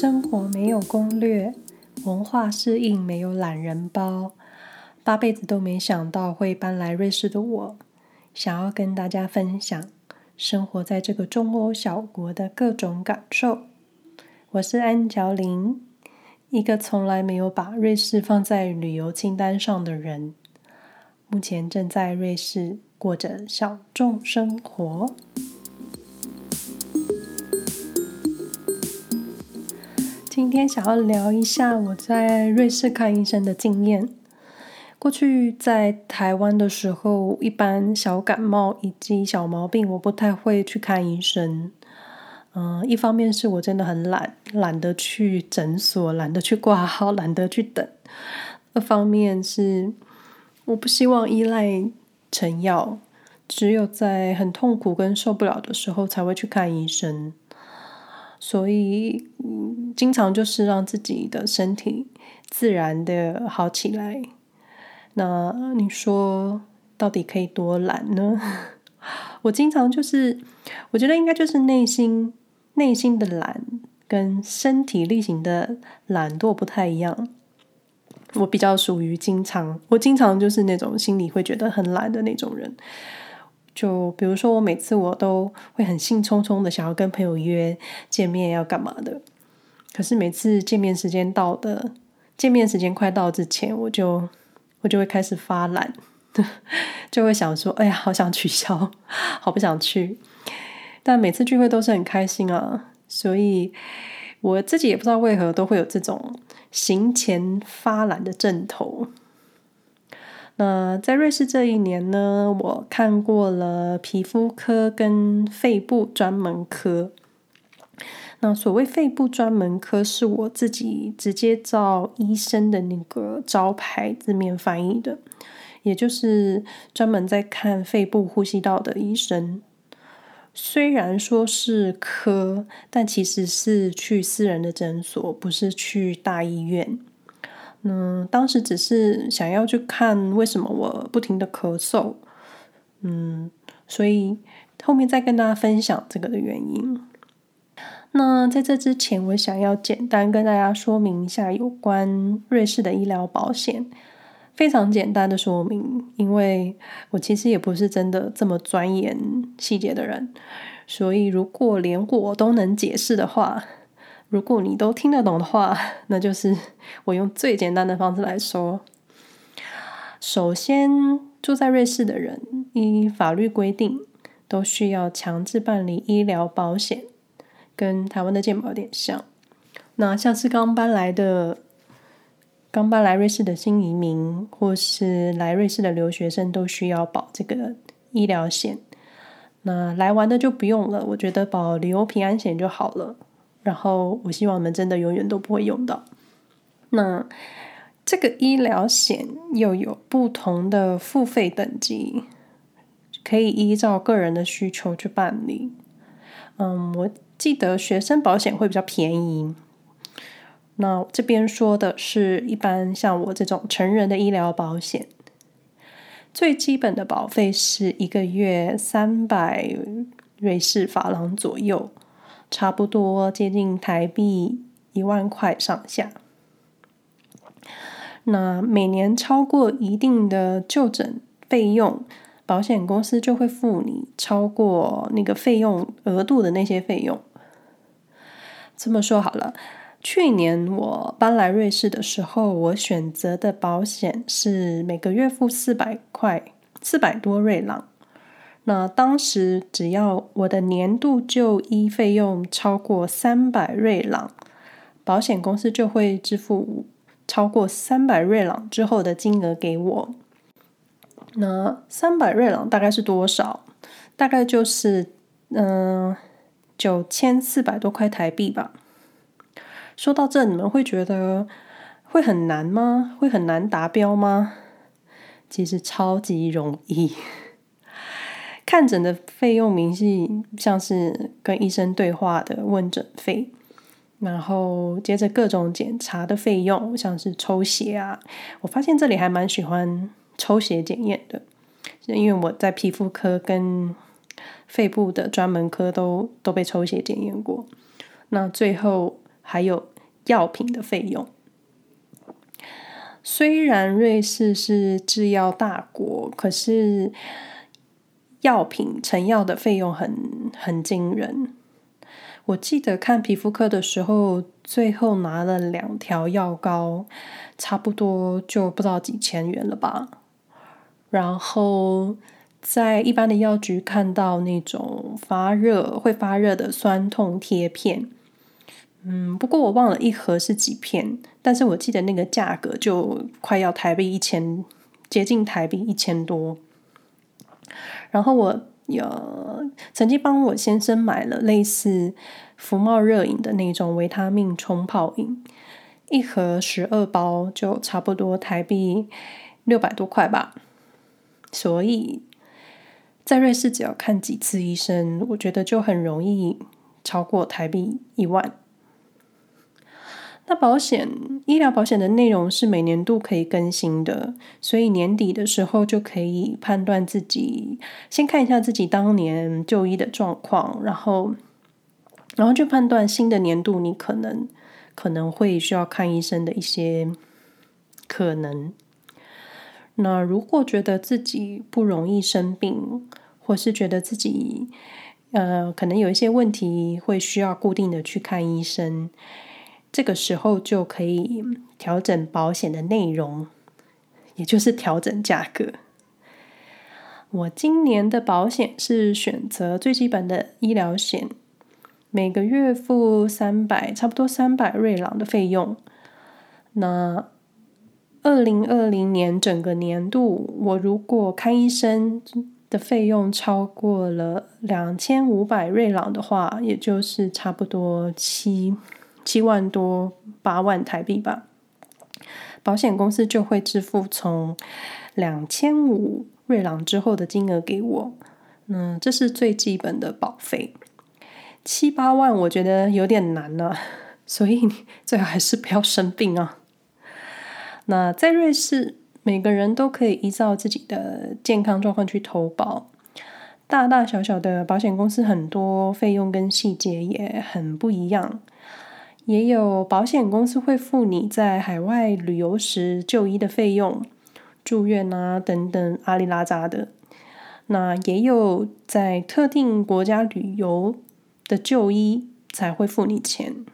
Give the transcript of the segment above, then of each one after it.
生活没有攻略，文化适应没有懒人包。八辈子都没想到会搬来瑞士的我，想要跟大家分享生活在这个中欧小国的各种感受。我是安乔琳，一个从来没有把瑞士放在旅游清单上的人，目前正在瑞士过着小众生活。今天想要聊一下我在瑞士看医生的经验。过去在台湾的时候，一般小感冒以及小毛病，我不太会去看医生。嗯、一方面是我真的很懒，懒得去诊所，懒得去挂号，懒得去等；二方面是我不希望依赖成药，只有在很痛苦跟受不了的时候才会去看医生。所以，嗯，经常就是让自己的身体自然的好起来。那你说，到底可以多懒呢？我经常就是，我觉得应该就是内心内心的懒，跟身体力行的懒惰不太一样。我比较属于经常，我经常就是那种心里会觉得很懒的那种人。就比如说，我每次我都会很兴冲冲的想要跟朋友约见面，要干嘛的。可是每次见面时间到的，见面时间快到之前，我就我就会开始发懒，就会想说：“哎呀，好想取消，好不想去。”但每次聚会都是很开心啊，所以我自己也不知道为何都会有这种行前发懒的症头。那在瑞士这一年呢，我看过了皮肤科跟肺部专门科。那所谓肺部专门科，是我自己直接照医生的那个招牌字面翻译的，也就是专门在看肺部呼吸道的医生。虽然说是科，但其实是去私人的诊所，不是去大医院。嗯，当时只是想要去看为什么我不停的咳嗽，嗯，所以后面再跟大家分享这个的原因。那在这之前，我想要简单跟大家说明一下有关瑞士的医疗保险，非常简单的说明，因为我其实也不是真的这么钻研细节的人，所以如果连我都能解释的话。如果你都听得懂的话，那就是 我用最简单的方式来说。首先，住在瑞士的人依法律规定都需要强制办理医疗保险，跟台湾的健保有点像。那像是刚搬来的、刚搬来瑞士的新移民，或是来瑞士的留学生，都需要保这个医疗险。那来玩的就不用了，我觉得保旅游平安险就好了。然后，我希望我们真的永远都不会用到。那这个医疗险又有不同的付费等级，可以依照个人的需求去办理。嗯，我记得学生保险会比较便宜。那这边说的是一般像我这种成人的医疗保险，最基本的保费是一个月三百瑞士法郎左右。差不多接近台币一万块上下。那每年超过一定的就诊费用，保险公司就会付你超过那个费用额度的那些费用。这么说好了，去年我搬来瑞士的时候，我选择的保险是每个月付四百块，四百多瑞郎。那当时只要我的年度就医费用超过三百瑞郎，保险公司就会支付超过三百瑞郎之后的金额给我。那三百瑞郎大概是多少？大概就是嗯九千四百多块台币吧。说到这，你们会觉得会很难吗？会很难达标吗？其实超级容易。看诊的费用明细像是跟医生对话的问诊费，然后接着各种检查的费用，像是抽血啊。我发现这里还蛮喜欢抽血检验的，因为我在皮肤科跟肺部的专门科都都被抽血检验过。那最后还有药品的费用。虽然瑞士是制药大国，可是药品成药的费用很很惊人。我记得看皮肤科的时候，最后拿了两条药膏，差不多就不知道几千元了吧。然后在一般的药局看到那种发热会发热的酸痛贴片，嗯，不过我忘了一盒是几片，但是我记得那个价格就快要台币一千，接近台币一千多。然后我。有曾经帮我先生买了类似福茂热饮的那种维他命冲泡饮，一盒十二包就差不多台币六百多块吧。所以在瑞士只要看几次医生，我觉得就很容易超过台币一万。那保险，医疗保险的内容是每年度可以更新的，所以年底的时候就可以判断自己，先看一下自己当年就医的状况，然后，然后就判断新的年度你可能可能会需要看医生的一些可能。那如果觉得自己不容易生病，或是觉得自己呃可能有一些问题会需要固定的去看医生。这个时候就可以调整保险的内容，也就是调整价格。我今年的保险是选择最基本的医疗险，每个月付三百，差不多三百瑞郎的费用。那二零二零年整个年度，我如果看医生的费用超过了两千五百瑞郎的话，也就是差不多七。七万多八万台币吧，保险公司就会支付从两千五瑞郎之后的金额给我。嗯，这是最基本的保费。七八万我觉得有点难了，所以 最好还是不要生病啊。那在瑞士，每个人都可以依照自己的健康状况去投保，大大小小的保险公司很多，费用跟细节也很不一样。也有保险公司会付你在海外旅游时就医的费用、住院啊等等阿里拉扎的。那也有在特定国家旅游的就医才会付你钱，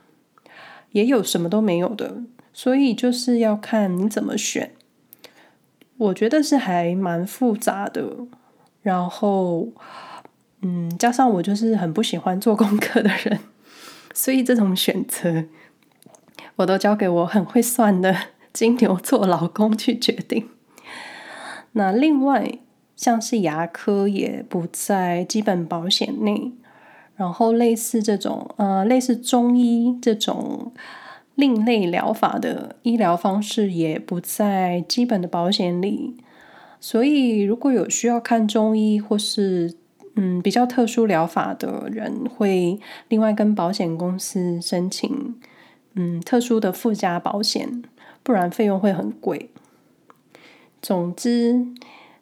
也有什么都没有的。所以就是要看你怎么选。我觉得是还蛮复杂的。然后，嗯，加上我就是很不喜欢做功课的人。所以这种选择，我都交给我很会算的金牛座老公去决定。那另外，像是牙科也不在基本保险内，然后类似这种呃，类似中医这种另类疗法的医疗方式也不在基本的保险里。所以，如果有需要看中医或是嗯，比较特殊疗法的人会另外跟保险公司申请，嗯，特殊的附加保险，不然费用会很贵。总之，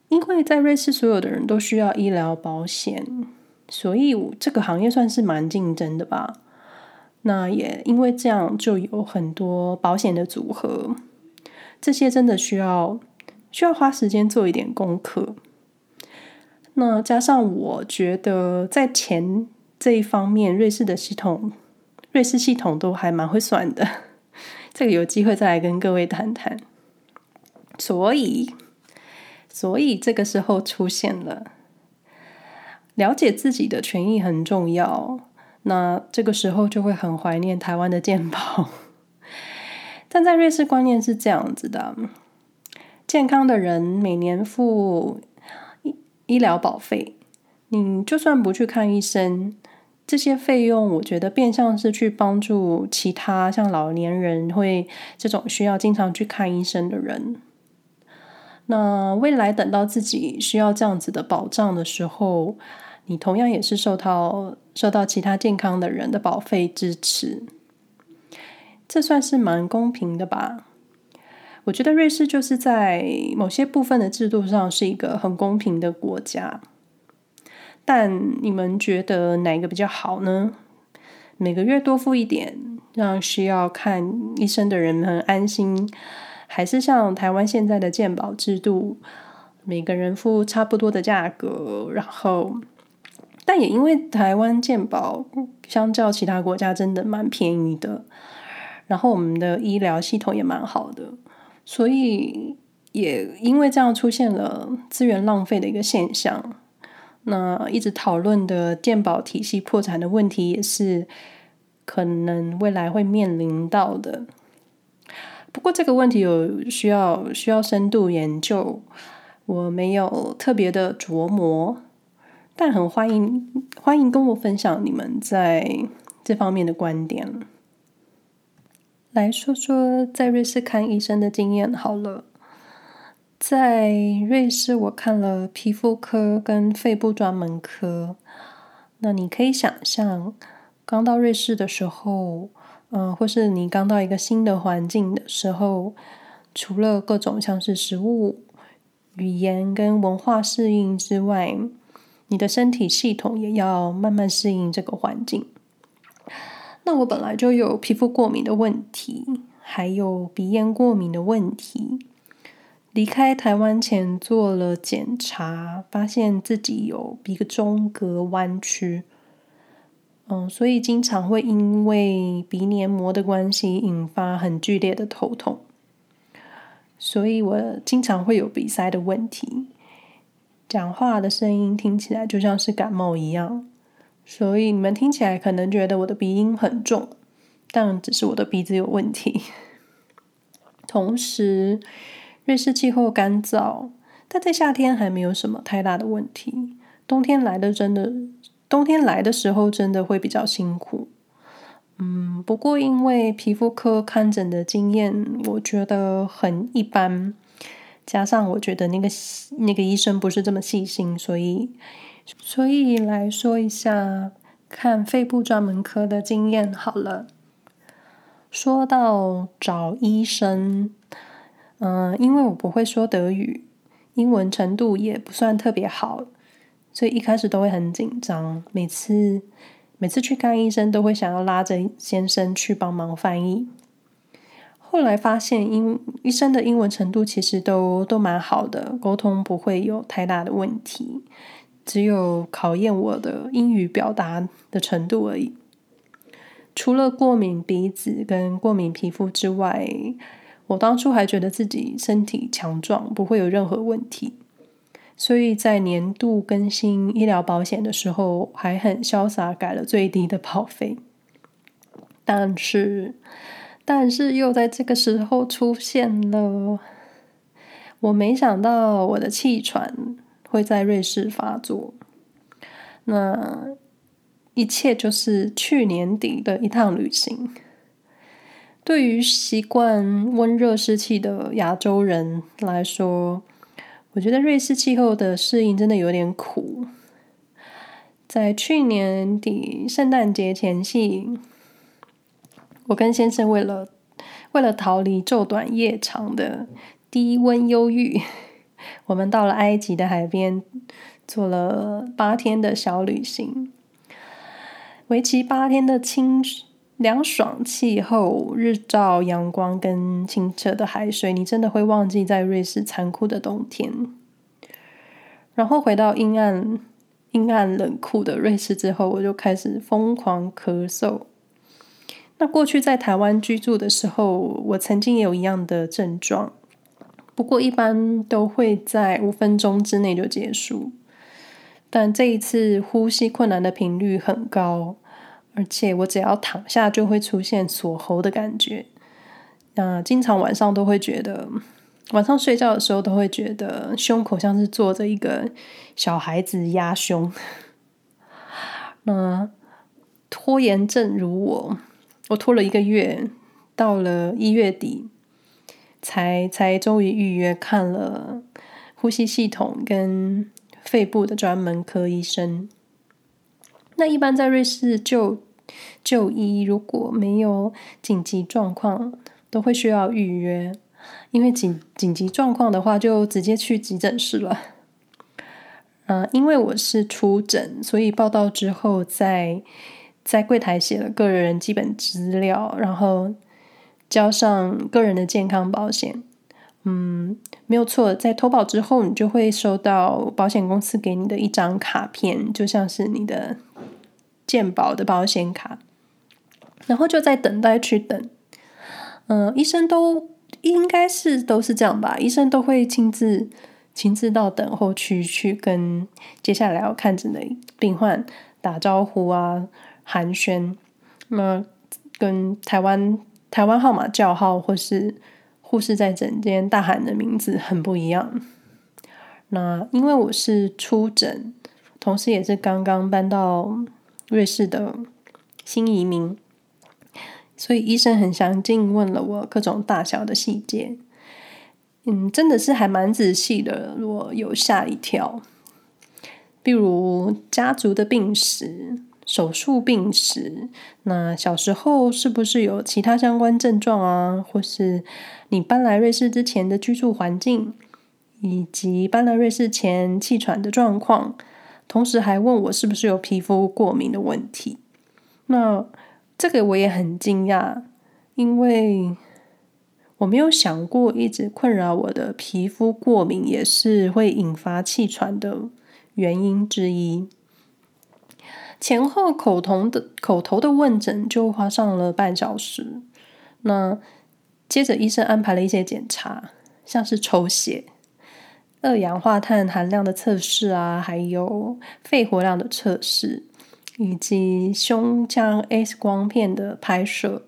因为在瑞士所有的人都需要医疗保险，所以这个行业算是蛮竞争的吧。那也因为这样，就有很多保险的组合，这些真的需要需要花时间做一点功课。那加上，我觉得在钱这一方面，瑞士的系统，瑞士系统都还蛮会算的。这个有机会再来跟各位谈谈。所以，所以这个时候出现了，了解自己的权益很重要。那这个时候就会很怀念台湾的健保，但在瑞士观念是这样子的：健康的人每年付。医疗保费，你就算不去看医生，这些费用我觉得变相是去帮助其他像老年人会这种需要经常去看医生的人。那未来等到自己需要这样子的保障的时候，你同样也是受到受到其他健康的人的保费支持，这算是蛮公平的吧。我觉得瑞士就是在某些部分的制度上是一个很公平的国家，但你们觉得哪一个比较好呢？每个月多付一点，让需要看医生的人们安心，还是像台湾现在的健保制度，每个人付差不多的价格，然后，但也因为台湾健保相较其他国家真的蛮便宜的，然后我们的医疗系统也蛮好的，所以也因为这样出现了资源浪费的一个现象。那一直讨论的鉴宝体系破产的问题，也是可能未来会面临到的。不过这个问题有需要需要深度研究，我没有特别的琢磨，但很欢迎欢迎跟我分享你们在这方面的观点。来说说在瑞士看医生的经验好了。在瑞士，我看了皮肤科跟肺部专门科。那你可以想象，刚到瑞士的时候，嗯、或是你刚到一个新的环境的时候，除了各种像是食物、语言跟文化适应之外，你的身体系统也要慢慢适应这个环境。那我本来就有皮肤过敏的问题，还有鼻炎过敏的问题。离开台湾前做了检查，发现自己有鼻中隔弯曲，嗯，所以经常会因为鼻黏膜的关系引发很剧烈的头痛，所以我经常会有鼻塞的问题，讲话的声音听起来就像是感冒一样，所以你们听起来可能觉得我的鼻音很重，但只是我的鼻子有问题，同时。瑞士气候干燥，但在夏天还没有什么太大的问题。冬天来的真的，冬天来的时候真的会比较辛苦。嗯，不过因为皮肤科看诊的经验，我觉得很一般，加上我觉得那个那个医生不是这么细心，所以所以来说一下看肺部专门科的经验好了。说到找医生。嗯，因为我不会说德语，英文程度也不算特别好，所以一开始都会很紧张。每次每次去看医生，都会想要拉着先生去帮忙翻译。后来发现，英医生的英文程度其实都都蛮好的，沟通不会有太大的问题，只有考验我的英语表达的程度而已。除了过敏鼻子跟过敏皮肤之外，我当初还觉得自己身体强壮，不会有任何问题，所以在年度更新医疗保险的时候，还很潇洒改了最低的保费。但是，但是又在这个时候出现了，我没想到我的气喘会在瑞士发作。那一切就是去年底的一趟旅行。对于习惯温热湿气的亚洲人来说，我觉得瑞士气候的适应真的有点苦。在去年底圣诞节前夕，我跟先生为了为了逃离昼短夜长的低温忧郁，我们到了埃及的海边，做了八天的小旅行，为期八天的清。凉爽气候、日照阳光跟清澈的海水，你真的会忘记在瑞士残酷的冬天。然后回到阴暗、阴暗冷酷的瑞士之后，我就开始疯狂咳嗽。那过去在台湾居住的时候，我曾经也有一样的症状，不过一般都会在五分钟之内就结束。但这一次呼吸困难的频率很高。而且我只要躺下就会出现锁喉的感觉，那经常晚上都会觉得，晚上睡觉的时候都会觉得胸口像是坐着一个小孩子压胸。那拖延症如我，我拖了一个月，到了一月底才才终于预约看了呼吸系统跟肺部的专门科医生。那一般在瑞士就就医，如果没有紧急状况，都会需要预约。因为紧紧急状况的话，就直接去急诊室了。嗯、因为我是出诊，所以报到之后在在柜台写了个人基本资料，然后交上个人的健康保险。嗯，没有错，在投保之后，你就会收到保险公司给你的一张卡片，就像是你的健保的保险卡。然后就在等待区等。嗯，医生都应该是都是这样吧？医生都会亲自亲自到等候区去跟接下来要看诊的病患打招呼啊。寒暄，那跟台湾台湾号码叫号或是护士在诊间大喊的名字很不一样。那因为我是初诊，同时也是刚刚搬到瑞士的新移民，所以医生很详尽问了我各种大小的细节。嗯，真的是还蛮仔细的，我有吓一跳。比如家族的病史。手术病史，那小时候是不是有其他相关症状啊？或是你搬来瑞士之前的居住环境，以及搬来瑞士前气喘的状况，同时还问我是不是有皮肤过敏的问题。那这个我也很惊讶，因为我没有想过一直困扰我的皮肤过敏也是会引发气喘的原因之一。前后口头的口头的问诊就花上了半小时。那接着医生安排了一些检查，像是抽血、二氧化碳含量的测试啊，还有肺活量的测试，以及胸腔 X 光片的拍摄。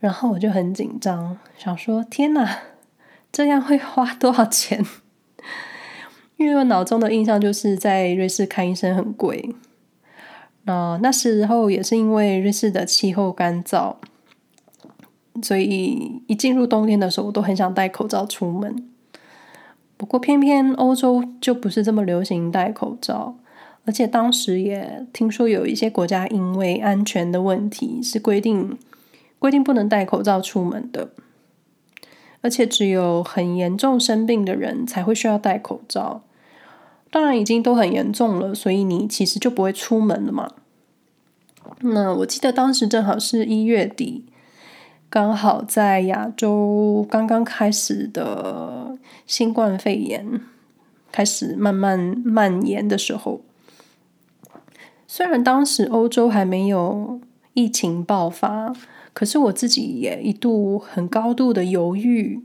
然后我就很紧张，想说：天哪，这样会花多少钱？因为我脑中的印象就是在瑞士看医生很贵。那那时候也是因为瑞士的气候干燥，所以一进入冬天的时候，我都很想戴口罩出门。不过偏偏欧洲就不是这么流行戴口罩，而且当时也听说有一些国家因为安全的问题是规定规定不能戴口罩出门的，而且只有很严重生病的人才会需要戴口罩。当然已经都很严重了，所以你其实就不会出门了嘛。那我记得当时正好是一月底，刚好在亚洲刚刚开始的新冠肺炎开始慢慢蔓延的时候。虽然当时欧洲还没有疫情爆发，可是我自己也一度很高度的犹豫，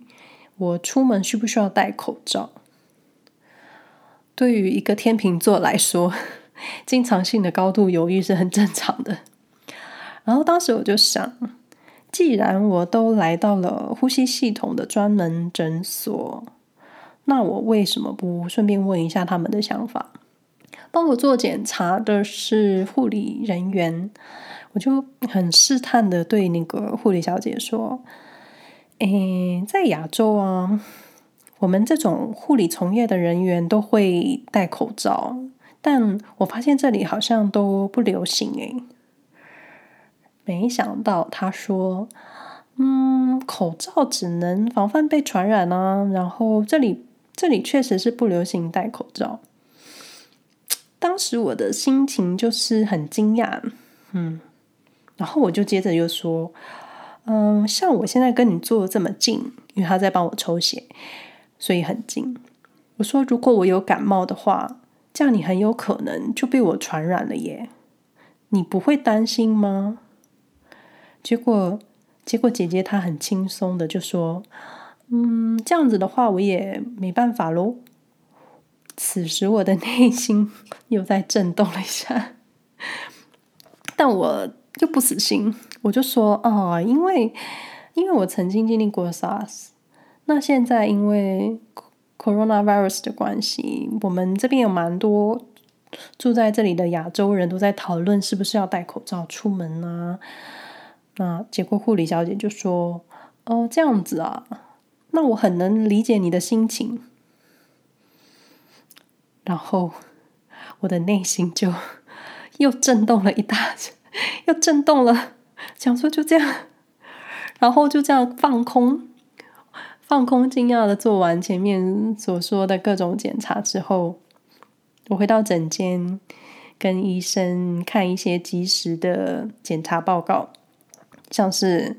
我出门需不需要戴口罩？对于一个天秤座来说，经常性的高度犹豫是很正常的。然后当时我就想，既然我都来到了呼吸系统的专门诊所，那我为什么不顺便问一下他们的想法？帮我做检查的是护理人员，我就很试探的对那个护理小姐说：“诶，在亚洲啊。”我们这种护理从业的人员都会戴口罩，但我发现这里好像都不流行诶。没想到他说：“嗯，口罩只能防范被传染啊。”然后这里这里确实是不流行戴口罩。当时我的心情就是很惊讶，嗯，然后我就接着又说：“嗯，像我现在跟你坐这么近，因为他在帮我抽血。”所以很近。我说，如果我有感冒的话，这样你很有可能就被我传染了耶。你不会担心吗？结果，结果姐姐她很轻松的就说：“嗯，这样子的话，我也没办法喽。”此时我的内心又在震动了一下，但我就不死心，我就说：“啊，因为因为我曾经经历过 SARS。”那现在因为 coronavirus 的关系，我们这边有蛮多住在这里的亚洲人都在讨论是不是要戴口罩出门呢？那结果护理小姐就说：“哦，这样子啊，那我很能理解你的心情。”然后我的内心就又震动了一大，又震动了，想说就这样，然后就这样放空。放空，惊讶的做完前面所说的各种检查之后，我回到诊间，跟医生看一些及时的检查报告，像是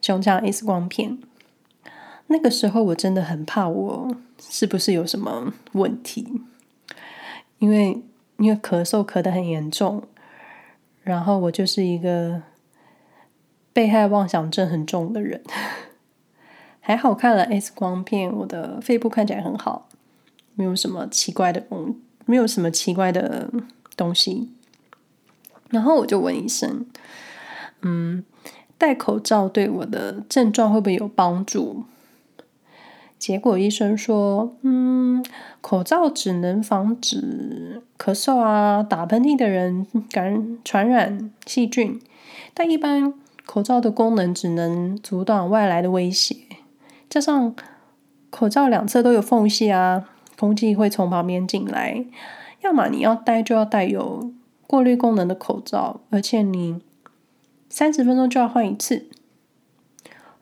胸腔 X 光片。那个时候我真的很怕，我是不是有什么问题？因为因为咳嗽咳得很严重，然后我就是一个被害妄想症很重的人。还好看了 X 光片，我的肺部看起来很好，没有什么奇怪的东，没有什么奇怪的东西。然后我就问医生：“嗯，戴口罩对我的症状会不会有帮助？”结果医生说：“嗯，口罩只能防止咳嗽啊、打喷嚏的人感传染细菌，但一般口罩的功能只能阻挡外来的威胁。加上口罩两侧都有缝隙啊，空气会从旁边进来。要么你要戴就要戴有过滤功能的口罩，而且你三十分钟就要换一次。”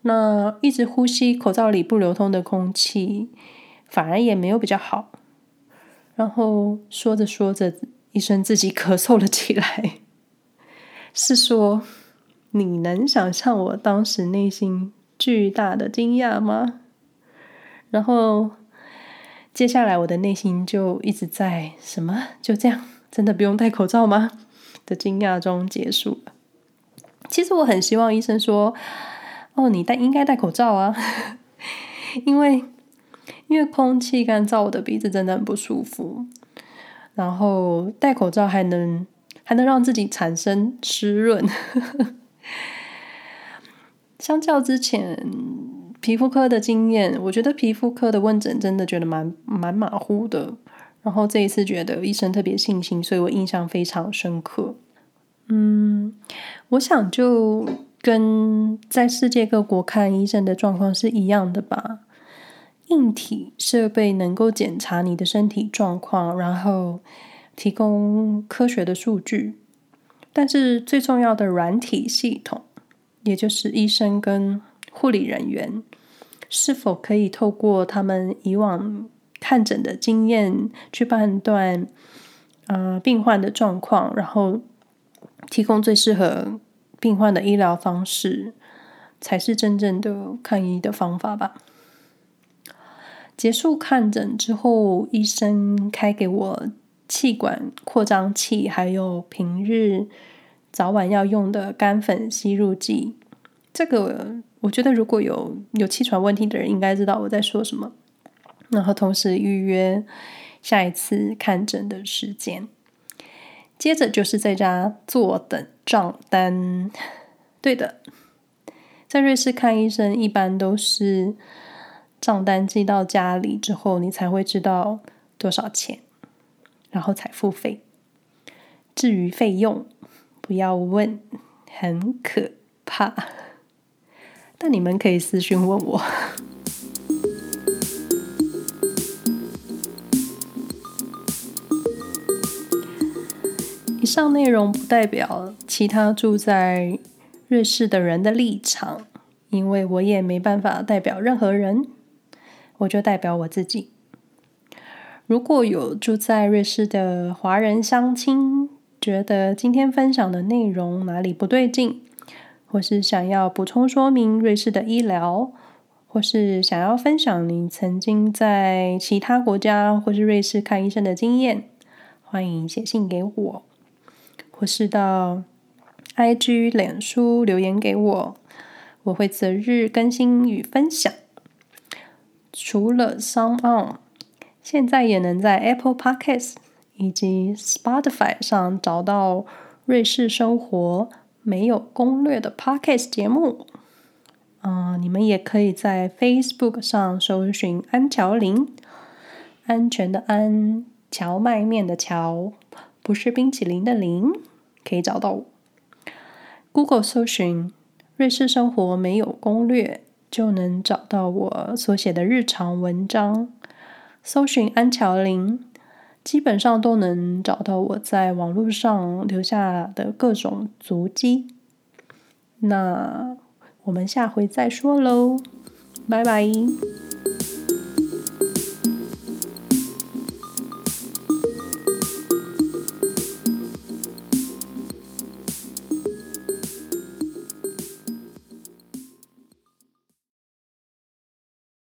那一直呼吸口罩里不流通的空气，反而也没有比较好。然后说着说着，医生自己咳嗽了起来。是说，你能想象我当时内心巨大的惊讶吗？然后接下来我的内心就一直在什么？就这样，真的不用戴口罩吗？的惊讶中结束了。其实我很希望医生说。哦，你戴应该戴口罩啊，因为因为空气干燥，我的鼻子真的很不舒服。然后戴口罩还能还能让自己产生湿润。相较之前皮肤科的经验，我觉得皮肤科的问诊真的觉得蛮蛮马虎的。然后这一次觉得医生特别细心，所以我印象非常深刻。嗯，我想就。跟在世界各国看医生的状况是一样的吧？硬体设备能够检查你的身体状况，然后提供科学的数据。但是最重要的软体系统，也就是医生跟护理人员，是否可以透过他们以往看诊的经验去判断，呃，病患的状况，然后提供最适合。病患的医疗方式才是真正的看医的方法吧。结束看诊之后，医生开给我气管扩张器，还有平日早晚要用的干粉吸入剂。这个我觉得，如果有有气喘问题的人，应该知道我在说什么。然后同时预约下一次看诊的时间。接着就是在家坐等账单。对的，在瑞士看医生一般都是账单寄到家里之后，你才会知道多少钱，然后才付费。至于费用，不要问，很可怕。但你们可以私信问我。以上内容不代表其他住在瑞士的人的立场，因为我也没办法代表任何人，我就代表我自己。如果有住在瑞士的华人乡亲，觉得今天分享的内容哪里不对劲，或是想要补充说明瑞士的医疗，或是想要分享你曾经在其他国家或是瑞士看医生的经验，欢迎写信给我。或是到 IG、脸书留言给我，我会择日更新与分享。除了 SoundOn，现在也能在 Apple Podcast 以及 Spotify 上找到瑞士生活没有攻略的 Podcast 节目。嗯、你们也可以在 Facebook 上搜寻安乔林，安全的安，荞麦面的荞，不是冰淇淋的淋。可以找到我。Google 搜寻“瑞士生活没有攻略”，就能找到我所写的日常文章。搜寻安乔林，基本上都能找到我在网络上留下的各种足迹。那我们下回再说喽，拜拜。